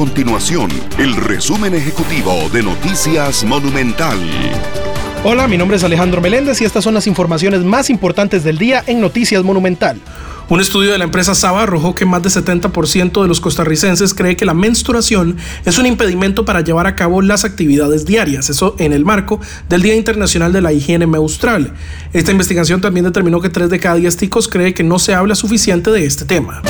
continuación el resumen ejecutivo de Noticias Monumental. Hola, mi nombre es Alejandro Meléndez y estas son las informaciones más importantes del día en Noticias Monumental. Un estudio de la empresa Saba arrojó que más del 70% de los costarricenses cree que la menstruación es un impedimento para llevar a cabo las actividades diarias, eso en el marco del Día Internacional de la Higiene Menstrual. Esta investigación también determinó que 3 de cada 10 ticos cree que no se habla suficiente de este tema.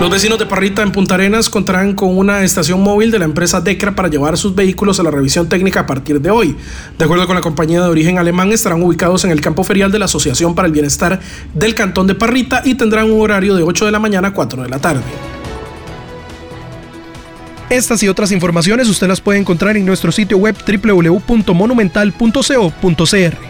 Los vecinos de Parrita en Punta Arenas contarán con una estación móvil de la empresa Decra para llevar sus vehículos a la revisión técnica a partir de hoy. De acuerdo con la compañía de origen alemán, estarán ubicados en el campo ferial de la Asociación para el Bienestar del Cantón de Parrita y tendrán un horario de 8 de la mañana a 4 de la tarde. Estas y otras informaciones usted las puede encontrar en nuestro sitio web www.monumental.co.cr.